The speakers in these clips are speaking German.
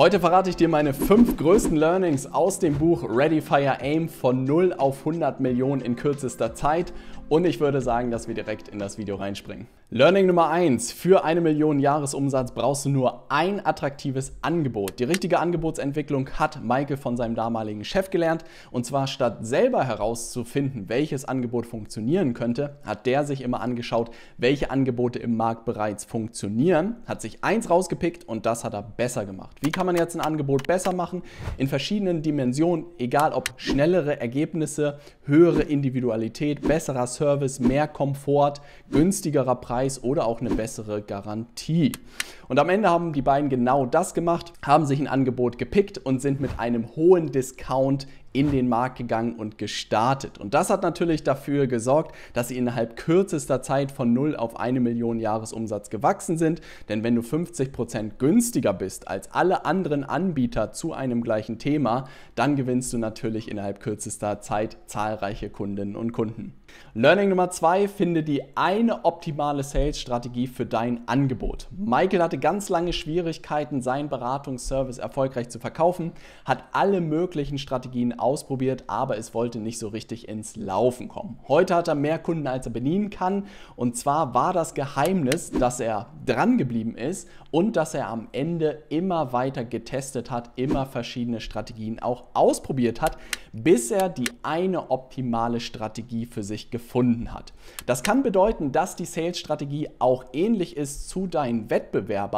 Heute verrate ich dir meine fünf größten Learnings aus dem Buch Ready Fire Aim von 0 auf 100 Millionen in kürzester Zeit und ich würde sagen, dass wir direkt in das Video reinspringen. Learning Nummer 1. Für eine Million Jahresumsatz brauchst du nur ein attraktives Angebot. Die richtige Angebotsentwicklung hat Michael von seinem damaligen Chef gelernt. Und zwar statt selber herauszufinden, welches Angebot funktionieren könnte, hat der sich immer angeschaut, welche Angebote im Markt bereits funktionieren, hat sich eins rausgepickt und das hat er besser gemacht. Wie kann man jetzt ein Angebot besser machen? In verschiedenen Dimensionen, egal ob schnellere Ergebnisse, höhere Individualität, besserer Service, mehr Komfort, günstigerer Preis Preis oder auch eine bessere Garantie. Und am Ende haben die beiden genau das gemacht, haben sich ein Angebot gepickt und sind mit einem hohen Discount in den Markt gegangen und gestartet. Und das hat natürlich dafür gesorgt, dass sie innerhalb kürzester Zeit von 0 auf 1 Million Jahresumsatz gewachsen sind. Denn wenn du 50 Prozent günstiger bist als alle anderen Anbieter zu einem gleichen Thema, dann gewinnst du natürlich innerhalb kürzester Zeit zahlreiche Kundinnen und Kunden. Learning Nummer 2, finde die eine optimale Sales-Strategie für dein Angebot. Michael hatte ganz lange Schwierigkeiten, seinen Beratungsservice erfolgreich zu verkaufen, hat alle möglichen Strategien ausprobiert, aber es wollte nicht so richtig ins Laufen kommen. Heute hat er mehr Kunden, als er bedienen kann. Und zwar war das Geheimnis, dass er dran geblieben ist und dass er am Ende immer weiter getestet hat, immer verschiedene Strategien auch ausprobiert hat, bis er die eine optimale Strategie für sich gefunden hat. Das kann bedeuten, dass die Sales-Strategie auch ähnlich ist zu deinen Wettbewerbern,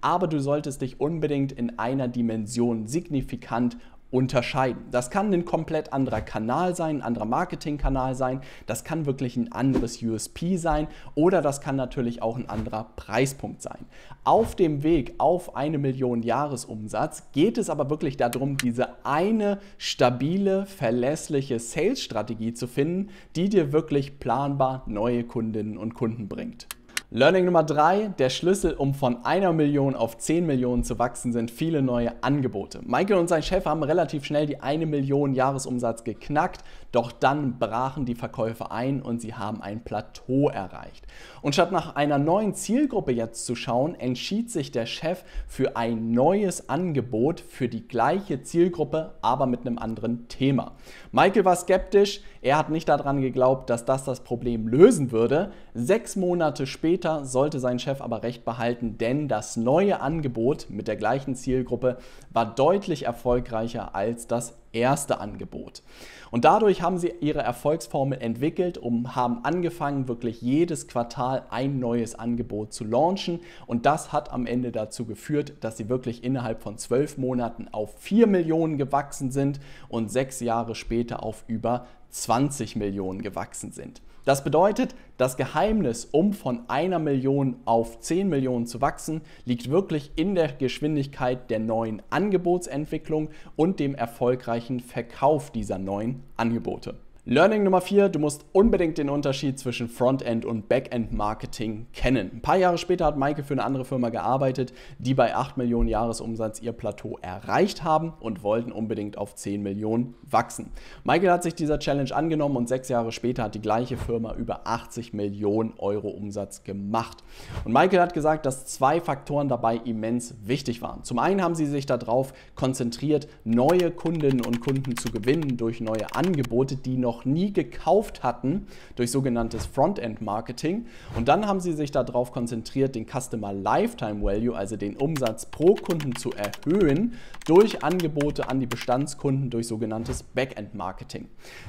aber du solltest dich unbedingt in einer Dimension signifikant unterscheiden. Das kann ein komplett anderer Kanal sein, ein anderer Marketingkanal sein, das kann wirklich ein anderes USP sein oder das kann natürlich auch ein anderer Preispunkt sein. Auf dem Weg auf eine Million Jahresumsatz geht es aber wirklich darum, diese eine stabile, verlässliche Sales-Strategie zu finden, die dir wirklich planbar neue Kundinnen und Kunden bringt. Learning Nummer drei, der Schlüssel, um von einer Million auf 10 Millionen zu wachsen, sind viele neue Angebote. Michael und sein Chef haben relativ schnell die eine Million Jahresumsatz geknackt, doch dann brachen die Verkäufe ein und sie haben ein Plateau erreicht. Und statt nach einer neuen Zielgruppe jetzt zu schauen, entschied sich der Chef für ein neues Angebot für die gleiche Zielgruppe, aber mit einem anderen Thema. Michael war skeptisch, er hat nicht daran geglaubt, dass das das Problem lösen würde. Sechs Monate später sollte sein Chef aber recht behalten, denn das neue Angebot mit der gleichen Zielgruppe war deutlich erfolgreicher als das erste Angebot. Und dadurch haben sie ihre Erfolgsformel entwickelt und haben angefangen, wirklich jedes Quartal ein neues Angebot zu launchen. Und das hat am Ende dazu geführt, dass sie wirklich innerhalb von zwölf Monaten auf 4 Millionen gewachsen sind und sechs Jahre später auf über 20 Millionen gewachsen sind. Das bedeutet, das Geheimnis, um von einer Million auf 10 Millionen zu wachsen, liegt wirklich in der Geschwindigkeit der neuen Angebotsentwicklung und dem erfolgreichen Verkauf dieser neuen Angebote. Learning Nummer 4, du musst unbedingt den Unterschied zwischen Frontend und Backend Marketing kennen. Ein paar Jahre später hat Maike für eine andere Firma gearbeitet, die bei 8 Millionen Jahresumsatz ihr Plateau erreicht haben und wollten unbedingt auf 10 Millionen wachsen. Michael hat sich dieser Challenge angenommen und sechs Jahre später hat die gleiche Firma über 80 Millionen Euro Umsatz gemacht. Und Michael hat gesagt, dass zwei Faktoren dabei immens wichtig waren. Zum einen haben sie sich darauf konzentriert, neue Kundinnen und Kunden zu gewinnen durch neue Angebote, die noch noch nie gekauft hatten durch sogenanntes Frontend-Marketing. Und dann haben sie sich darauf konzentriert, den Customer Lifetime Value, also den Umsatz pro Kunden zu erhöhen, durch Angebote an die Bestandskunden durch sogenanntes Backend-Marketing.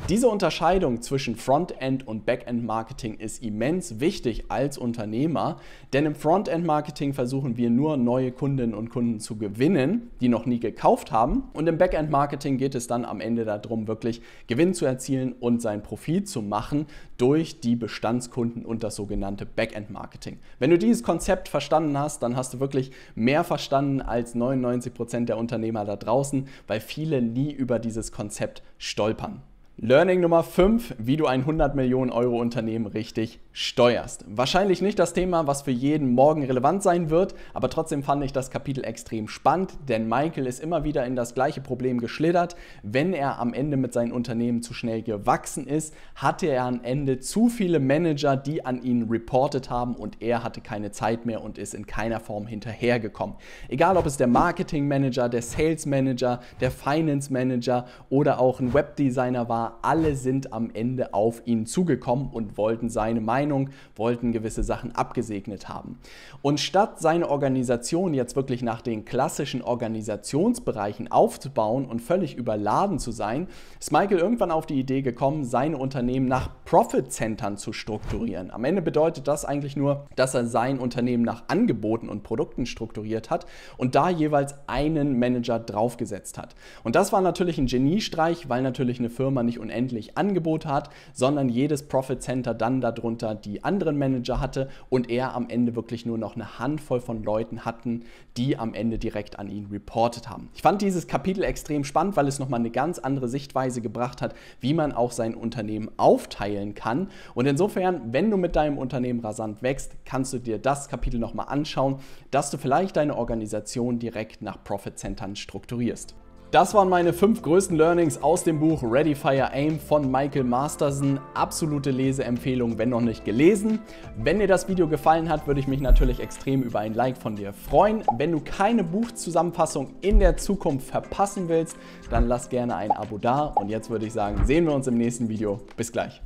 Diese Unterscheidung zwischen Frontend und Backend-Marketing ist immens wichtig als Unternehmer, denn im Frontend-Marketing versuchen wir nur neue Kundinnen und Kunden zu gewinnen, die noch nie gekauft haben. Und im Backend-Marketing geht es dann am Ende darum, wirklich Gewinn zu erzielen und sein Profit zu machen durch die Bestandskunden und das sogenannte Backend-Marketing. Wenn du dieses Konzept verstanden hast, dann hast du wirklich mehr verstanden als 99 Prozent der Unternehmer da draußen, weil viele nie über dieses Konzept stolpern. Learning Nummer 5, wie du ein 100 Millionen Euro Unternehmen richtig steuerst. Wahrscheinlich nicht das Thema, was für jeden morgen relevant sein wird, aber trotzdem fand ich das Kapitel extrem spannend, denn Michael ist immer wieder in das gleiche Problem geschlittert. Wenn er am Ende mit seinem Unternehmen zu schnell gewachsen ist, hatte er am Ende zu viele Manager, die an ihn reportet haben und er hatte keine Zeit mehr und ist in keiner Form hinterhergekommen. Egal ob es der Marketing Manager, der Sales Manager, der Finance Manager oder auch ein Webdesigner war, alle sind am Ende auf ihn zugekommen und wollten seine Meinung, wollten gewisse Sachen abgesegnet haben. Und statt seine Organisation jetzt wirklich nach den klassischen Organisationsbereichen aufzubauen und völlig überladen zu sein, ist Michael irgendwann auf die Idee gekommen, seine Unternehmen nach Profit-Centern zu strukturieren. Am Ende bedeutet das eigentlich nur, dass er sein Unternehmen nach Angeboten und Produkten strukturiert hat und da jeweils einen Manager draufgesetzt hat. Und das war natürlich ein Geniestreich, weil natürlich eine Firma nicht nicht unendlich Angebot hat, sondern jedes Profit Center dann darunter die anderen Manager hatte und er am Ende wirklich nur noch eine Handvoll von Leuten hatten, die am Ende direkt an ihn reportet haben. Ich fand dieses Kapitel extrem spannend, weil es nochmal eine ganz andere Sichtweise gebracht hat, wie man auch sein Unternehmen aufteilen kann. Und insofern, wenn du mit deinem Unternehmen rasant wächst, kannst du dir das Kapitel nochmal anschauen, dass du vielleicht deine Organisation direkt nach Profit Centern strukturierst. Das waren meine fünf größten Learnings aus dem Buch Ready Fire Aim von Michael Masterson. Absolute Leseempfehlung, wenn noch nicht gelesen. Wenn dir das Video gefallen hat, würde ich mich natürlich extrem über ein Like von dir freuen. Wenn du keine Buchzusammenfassung in der Zukunft verpassen willst, dann lass gerne ein Abo da. Und jetzt würde ich sagen, sehen wir uns im nächsten Video. Bis gleich.